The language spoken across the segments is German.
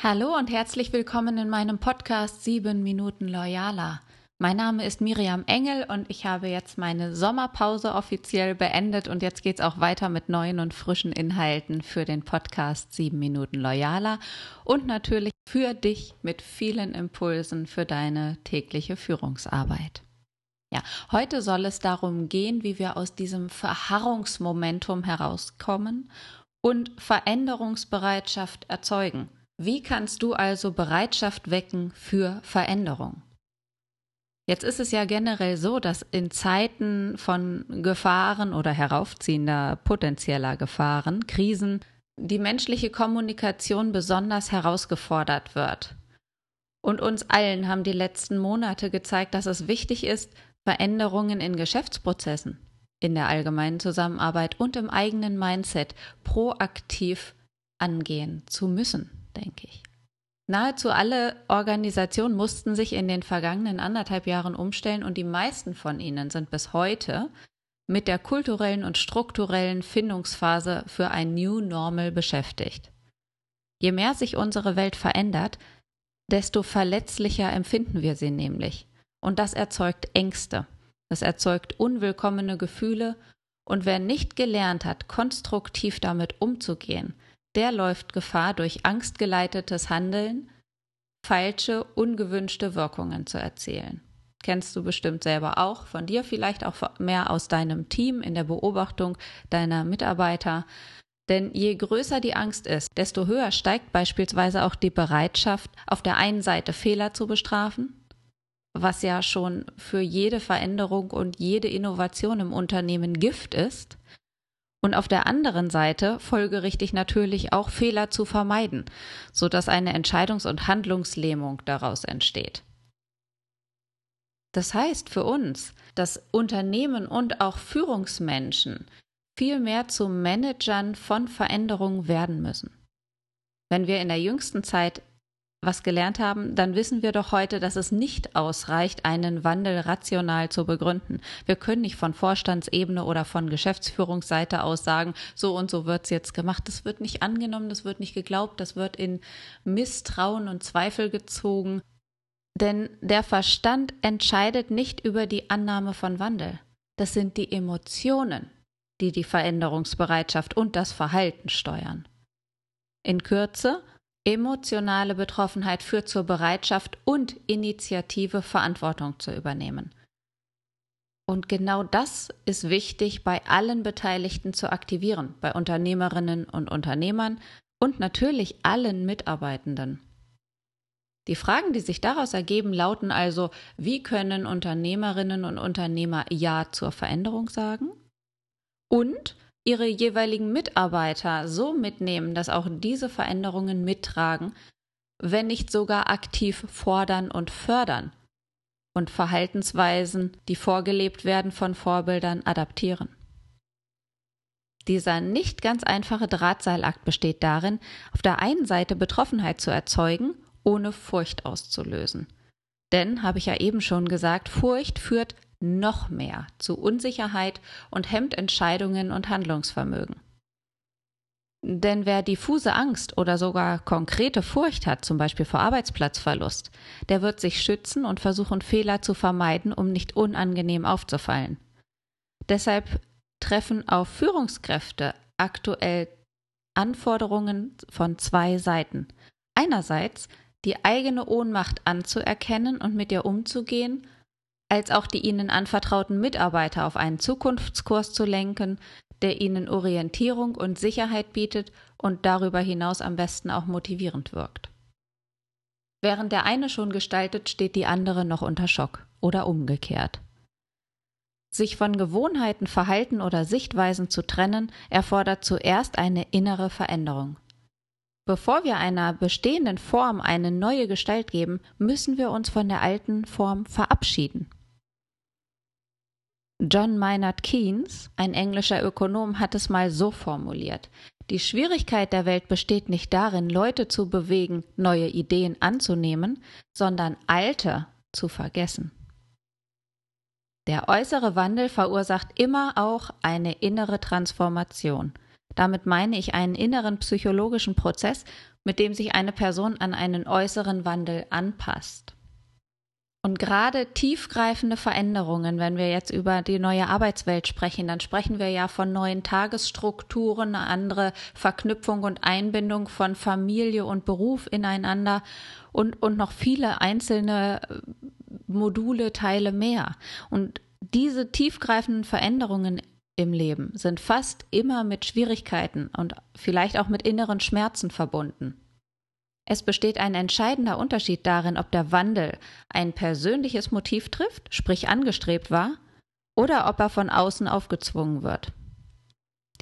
Hallo und herzlich willkommen in meinem Podcast 7 Minuten Loyaler. Mein Name ist Miriam Engel und ich habe jetzt meine Sommerpause offiziell beendet und jetzt geht es auch weiter mit neuen und frischen Inhalten für den Podcast 7 Minuten Loyaler und natürlich für dich mit vielen Impulsen für deine tägliche Führungsarbeit. Ja, heute soll es darum gehen, wie wir aus diesem Verharrungsmomentum herauskommen und Veränderungsbereitschaft erzeugen. Wie kannst du also Bereitschaft wecken für Veränderung? Jetzt ist es ja generell so, dass in Zeiten von Gefahren oder heraufziehender potenzieller Gefahren, Krisen, die menschliche Kommunikation besonders herausgefordert wird. Und uns allen haben die letzten Monate gezeigt, dass es wichtig ist, Veränderungen in Geschäftsprozessen, in der allgemeinen Zusammenarbeit und im eigenen Mindset proaktiv angehen zu müssen denke ich. Nahezu alle Organisationen mussten sich in den vergangenen anderthalb Jahren umstellen und die meisten von ihnen sind bis heute mit der kulturellen und strukturellen Findungsphase für ein New Normal beschäftigt. Je mehr sich unsere Welt verändert, desto verletzlicher empfinden wir sie nämlich. Und das erzeugt Ängste, das erzeugt unwillkommene Gefühle, und wer nicht gelernt hat, konstruktiv damit umzugehen, der läuft Gefahr, durch angstgeleitetes Handeln falsche, ungewünschte Wirkungen zu erzielen. Kennst du bestimmt selber auch, von dir vielleicht auch mehr aus deinem Team in der Beobachtung deiner Mitarbeiter. Denn je größer die Angst ist, desto höher steigt beispielsweise auch die Bereitschaft, auf der einen Seite Fehler zu bestrafen, was ja schon für jede Veränderung und jede Innovation im Unternehmen Gift ist, und auf der anderen Seite folgerichtig natürlich auch Fehler zu vermeiden, so dass eine Entscheidungs- und Handlungslähmung daraus entsteht. Das heißt für uns, dass Unternehmen und auch Führungsmenschen viel mehr zu Managern von Veränderungen werden müssen. Wenn wir in der jüngsten Zeit was gelernt haben, dann wissen wir doch heute, dass es nicht ausreicht, einen Wandel rational zu begründen. Wir können nicht von Vorstandsebene oder von Geschäftsführungsseite aus sagen, so und so wird's jetzt gemacht. Das wird nicht angenommen, das wird nicht geglaubt, das wird in Misstrauen und Zweifel gezogen. Denn der Verstand entscheidet nicht über die Annahme von Wandel. Das sind die Emotionen, die die Veränderungsbereitschaft und das Verhalten steuern. In Kürze, Emotionale Betroffenheit führt zur Bereitschaft und Initiative, Verantwortung zu übernehmen. Und genau das ist wichtig bei allen Beteiligten zu aktivieren, bei Unternehmerinnen und Unternehmern und natürlich allen Mitarbeitenden. Die Fragen, die sich daraus ergeben, lauten also, wie können Unternehmerinnen und Unternehmer Ja zur Veränderung sagen? Und ihre jeweiligen Mitarbeiter so mitnehmen, dass auch diese Veränderungen mittragen, wenn nicht sogar aktiv fordern und fördern und Verhaltensweisen, die vorgelebt werden von Vorbildern, adaptieren. Dieser nicht ganz einfache Drahtseilakt besteht darin, auf der einen Seite Betroffenheit zu erzeugen, ohne Furcht auszulösen. Denn, habe ich ja eben schon gesagt, Furcht führt noch mehr zu Unsicherheit und hemmt Entscheidungen und Handlungsvermögen. Denn wer diffuse Angst oder sogar konkrete Furcht hat, zum Beispiel vor Arbeitsplatzverlust, der wird sich schützen und versuchen, Fehler zu vermeiden, um nicht unangenehm aufzufallen. Deshalb treffen auf Führungskräfte aktuell Anforderungen von zwei Seiten. Einerseits die eigene Ohnmacht anzuerkennen und mit ihr umzugehen als auch die ihnen anvertrauten Mitarbeiter auf einen Zukunftskurs zu lenken, der ihnen Orientierung und Sicherheit bietet und darüber hinaus am besten auch motivierend wirkt. Während der eine schon gestaltet, steht die andere noch unter Schock oder umgekehrt. Sich von Gewohnheiten, Verhalten oder Sichtweisen zu trennen, erfordert zuerst eine innere Veränderung. Bevor wir einer bestehenden Form eine neue Gestalt geben, müssen wir uns von der alten Form verabschieden. John Maynard Keynes, ein englischer Ökonom, hat es mal so formuliert. Die Schwierigkeit der Welt besteht nicht darin, Leute zu bewegen, neue Ideen anzunehmen, sondern alte zu vergessen. Der äußere Wandel verursacht immer auch eine innere Transformation. Damit meine ich einen inneren psychologischen Prozess, mit dem sich eine Person an einen äußeren Wandel anpasst. Und gerade tiefgreifende Veränderungen, wenn wir jetzt über die neue Arbeitswelt sprechen, dann sprechen wir ja von neuen Tagesstrukturen, eine andere Verknüpfung und Einbindung von Familie und Beruf ineinander und, und noch viele einzelne äh, Module, Teile mehr. Und diese tiefgreifenden Veränderungen im Leben sind fast immer mit Schwierigkeiten und vielleicht auch mit inneren Schmerzen verbunden. Es besteht ein entscheidender Unterschied darin, ob der Wandel ein persönliches Motiv trifft, sprich angestrebt war, oder ob er von außen aufgezwungen wird.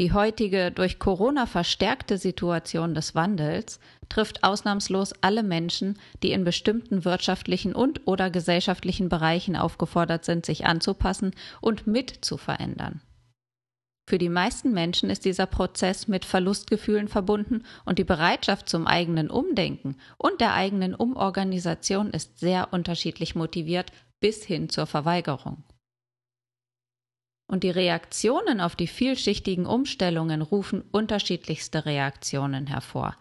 Die heutige durch Corona verstärkte Situation des Wandels trifft ausnahmslos alle Menschen, die in bestimmten wirtschaftlichen und oder gesellschaftlichen Bereichen aufgefordert sind, sich anzupassen und mit zu verändern. Für die meisten Menschen ist dieser Prozess mit Verlustgefühlen verbunden und die Bereitschaft zum eigenen Umdenken und der eigenen Umorganisation ist sehr unterschiedlich motiviert bis hin zur Verweigerung. Und die Reaktionen auf die vielschichtigen Umstellungen rufen unterschiedlichste Reaktionen hervor.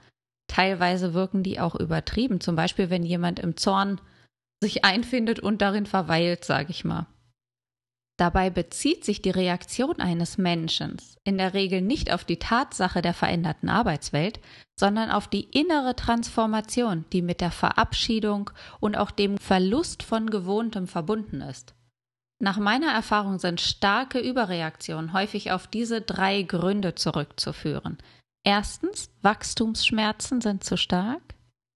Teilweise wirken die auch übertrieben, zum Beispiel wenn jemand im Zorn sich einfindet und darin verweilt, sage ich mal. Dabei bezieht sich die Reaktion eines Menschen in der Regel nicht auf die Tatsache der veränderten Arbeitswelt, sondern auf die innere Transformation, die mit der Verabschiedung und auch dem Verlust von Gewohntem verbunden ist. Nach meiner Erfahrung sind starke Überreaktionen häufig auf diese drei Gründe zurückzuführen. Erstens, Wachstumsschmerzen sind zu stark.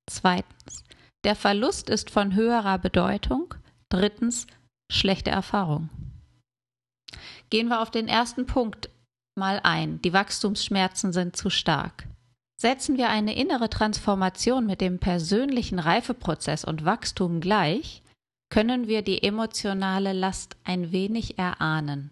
Zweitens, der Verlust ist von höherer Bedeutung. Drittens, schlechte Erfahrung. Gehen wir auf den ersten Punkt mal ein. Die Wachstumsschmerzen sind zu stark. Setzen wir eine innere Transformation mit dem persönlichen Reifeprozess und Wachstum gleich, können wir die emotionale Last ein wenig erahnen.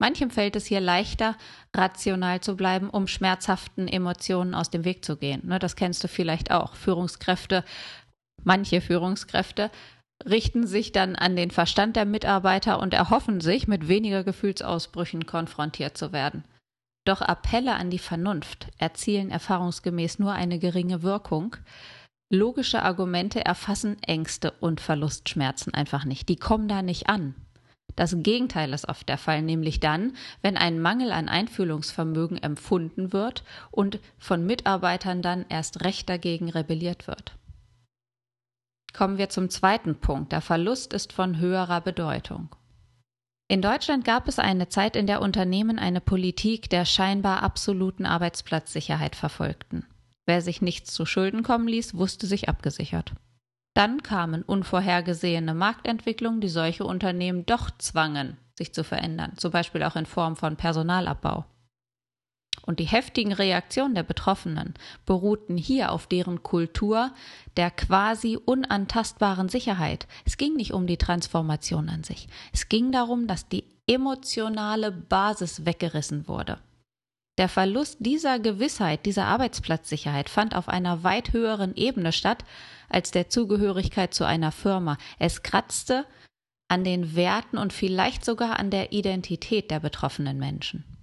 Manchem fällt es hier leichter, rational zu bleiben, um schmerzhaften Emotionen aus dem Weg zu gehen. Ne, das kennst du vielleicht auch. Führungskräfte, manche Führungskräfte richten sich dann an den Verstand der Mitarbeiter und erhoffen sich, mit weniger Gefühlsausbrüchen konfrontiert zu werden. Doch Appelle an die Vernunft erzielen erfahrungsgemäß nur eine geringe Wirkung. Logische Argumente erfassen Ängste und Verlustschmerzen einfach nicht. Die kommen da nicht an. Das Gegenteil ist oft der Fall, nämlich dann, wenn ein Mangel an Einfühlungsvermögen empfunden wird und von Mitarbeitern dann erst recht dagegen rebelliert wird. Kommen wir zum zweiten Punkt. Der Verlust ist von höherer Bedeutung. In Deutschland gab es eine Zeit, in der Unternehmen eine Politik der scheinbar absoluten Arbeitsplatzsicherheit verfolgten. Wer sich nichts zu Schulden kommen ließ, wusste sich abgesichert. Dann kamen unvorhergesehene Marktentwicklungen, die solche Unternehmen doch zwangen, sich zu verändern, zum Beispiel auch in Form von Personalabbau und die heftigen Reaktionen der Betroffenen beruhten hier auf deren Kultur der quasi unantastbaren Sicherheit. Es ging nicht um die Transformation an sich. Es ging darum, dass die emotionale Basis weggerissen wurde. Der Verlust dieser Gewissheit, dieser Arbeitsplatzsicherheit fand auf einer weit höheren Ebene statt als der Zugehörigkeit zu einer Firma. Es kratzte an den Werten und vielleicht sogar an der Identität der betroffenen Menschen.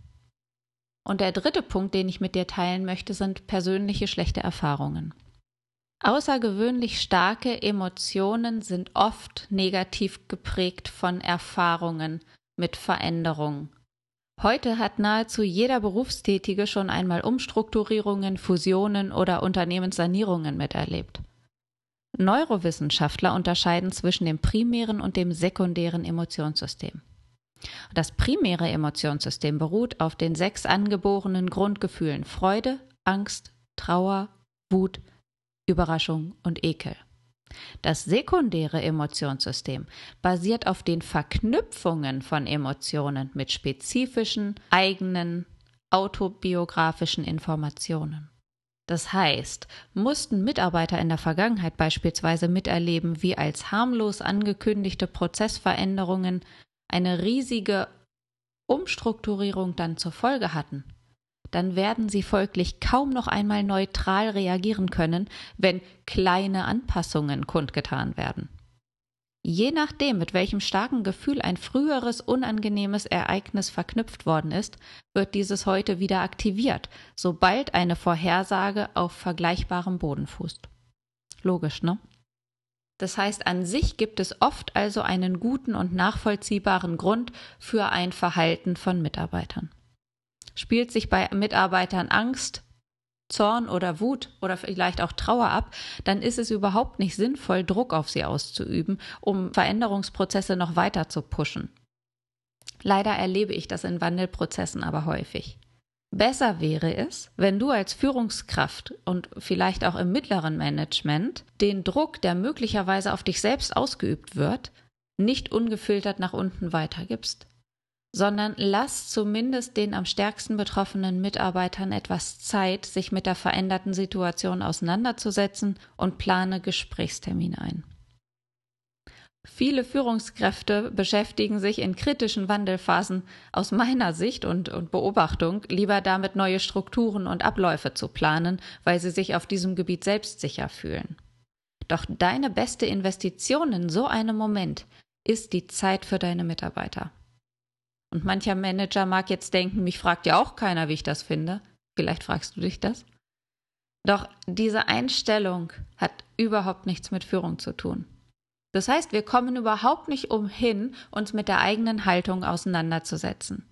Und der dritte Punkt, den ich mit dir teilen möchte, sind persönliche schlechte Erfahrungen. Außergewöhnlich starke Emotionen sind oft negativ geprägt von Erfahrungen mit Veränderungen. Heute hat nahezu jeder Berufstätige schon einmal Umstrukturierungen, Fusionen oder Unternehmenssanierungen miterlebt. Neurowissenschaftler unterscheiden zwischen dem primären und dem sekundären Emotionssystem. Das primäre Emotionssystem beruht auf den sechs angeborenen Grundgefühlen Freude, Angst, Trauer, Wut, Überraschung und Ekel. Das sekundäre Emotionssystem basiert auf den Verknüpfungen von Emotionen mit spezifischen, eigenen, autobiografischen Informationen. Das heißt, mussten Mitarbeiter in der Vergangenheit beispielsweise miterleben, wie als harmlos angekündigte Prozessveränderungen eine riesige Umstrukturierung dann zur Folge hatten, dann werden sie folglich kaum noch einmal neutral reagieren können, wenn kleine Anpassungen kundgetan werden. Je nachdem, mit welchem starken Gefühl ein früheres unangenehmes Ereignis verknüpft worden ist, wird dieses heute wieder aktiviert, sobald eine Vorhersage auf vergleichbarem Boden fußt. Logisch, ne? Das heißt, an sich gibt es oft also einen guten und nachvollziehbaren Grund für ein Verhalten von Mitarbeitern. Spielt sich bei Mitarbeitern Angst, Zorn oder Wut oder vielleicht auch Trauer ab, dann ist es überhaupt nicht sinnvoll, Druck auf sie auszuüben, um Veränderungsprozesse noch weiter zu pushen. Leider erlebe ich das in Wandelprozessen aber häufig. Besser wäre es, wenn du als Führungskraft und vielleicht auch im mittleren Management den Druck, der möglicherweise auf dich selbst ausgeübt wird, nicht ungefiltert nach unten weitergibst, sondern lass zumindest den am stärksten betroffenen Mitarbeitern etwas Zeit, sich mit der veränderten Situation auseinanderzusetzen und plane Gesprächstermine ein. Viele Führungskräfte beschäftigen sich in kritischen Wandelphasen aus meiner Sicht und, und, Beobachtung lieber damit, neue Strukturen und Abläufe zu planen, weil sie sich auf diesem Gebiet selbstsicher fühlen. Doch deine beste Investition in so einem Moment ist die Zeit für deine Mitarbeiter. Und mancher Manager mag jetzt denken, mich fragt ja auch keiner, wie ich das finde. Vielleicht fragst du dich das. Doch diese Einstellung hat überhaupt nichts mit Führung zu tun. Das heißt, wir kommen überhaupt nicht umhin, uns mit der eigenen Haltung auseinanderzusetzen.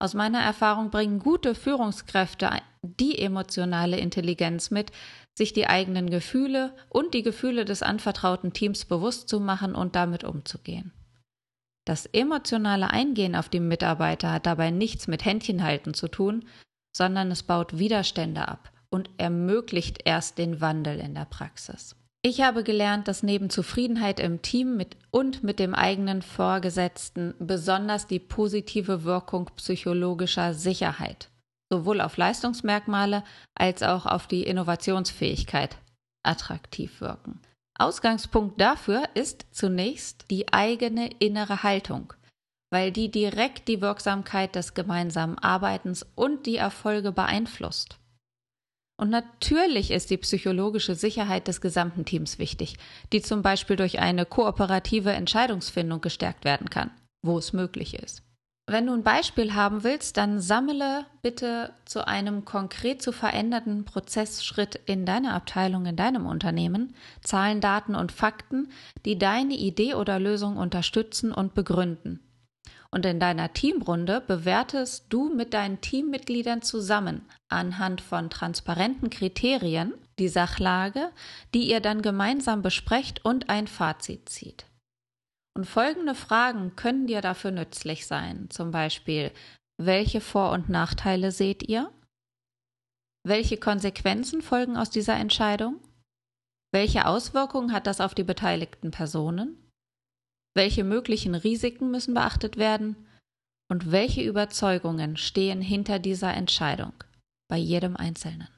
Aus meiner Erfahrung bringen gute Führungskräfte die emotionale Intelligenz mit, sich die eigenen Gefühle und die Gefühle des anvertrauten Teams bewusst zu machen und damit umzugehen. Das emotionale Eingehen auf die Mitarbeiter hat dabei nichts mit Händchenhalten zu tun, sondern es baut Widerstände ab und ermöglicht erst den Wandel in der Praxis. Ich habe gelernt, dass neben Zufriedenheit im Team mit und mit dem eigenen Vorgesetzten besonders die positive Wirkung psychologischer Sicherheit sowohl auf Leistungsmerkmale als auch auf die Innovationsfähigkeit attraktiv wirken. Ausgangspunkt dafür ist zunächst die eigene innere Haltung, weil die direkt die Wirksamkeit des gemeinsamen Arbeitens und die Erfolge beeinflusst. Und natürlich ist die psychologische Sicherheit des gesamten Teams wichtig, die zum Beispiel durch eine kooperative Entscheidungsfindung gestärkt werden kann, wo es möglich ist. Wenn du ein Beispiel haben willst, dann sammle bitte zu einem konkret zu veränderten Prozessschritt in deiner Abteilung, in deinem Unternehmen Zahlen, Daten und Fakten, die deine Idee oder Lösung unterstützen und begründen. Und in deiner Teamrunde bewertest du mit deinen Teammitgliedern zusammen anhand von transparenten Kriterien die Sachlage, die ihr dann gemeinsam besprecht und ein Fazit zieht. Und folgende Fragen können dir dafür nützlich sein. Zum Beispiel, welche Vor- und Nachteile seht ihr? Welche Konsequenzen folgen aus dieser Entscheidung? Welche Auswirkungen hat das auf die beteiligten Personen? Welche möglichen Risiken müssen beachtet werden? Und welche Überzeugungen stehen hinter dieser Entscheidung bei jedem Einzelnen?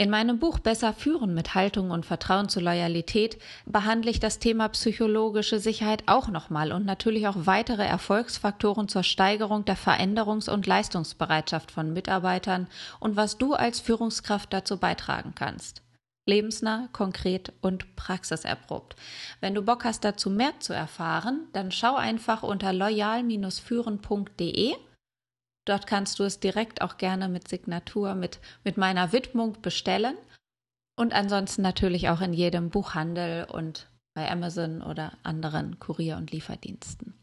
In meinem Buch Besser führen mit Haltung und Vertrauen zu Loyalität behandle ich das Thema psychologische Sicherheit auch nochmal und natürlich auch weitere Erfolgsfaktoren zur Steigerung der Veränderungs- und Leistungsbereitschaft von Mitarbeitern und was du als Führungskraft dazu beitragen kannst lebensnah, konkret und praxiserprobt. Wenn du Bock hast, dazu mehr zu erfahren, dann schau einfach unter loyal-führen.de. Dort kannst du es direkt auch gerne mit Signatur, mit, mit meiner Widmung bestellen. Und ansonsten natürlich auch in jedem Buchhandel und bei Amazon oder anderen Kurier- und Lieferdiensten.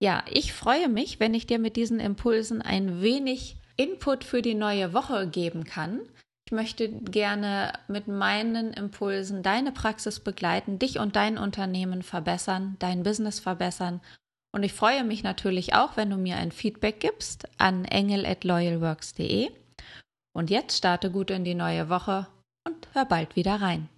Ja, ich freue mich, wenn ich dir mit diesen Impulsen ein wenig Input für die neue Woche geben kann. Ich möchte gerne mit meinen Impulsen deine Praxis begleiten, dich und dein Unternehmen verbessern, dein Business verbessern. Und ich freue mich natürlich auch, wenn du mir ein Feedback gibst an engel.loyalworks.de. Und jetzt starte gut in die neue Woche und hör bald wieder rein.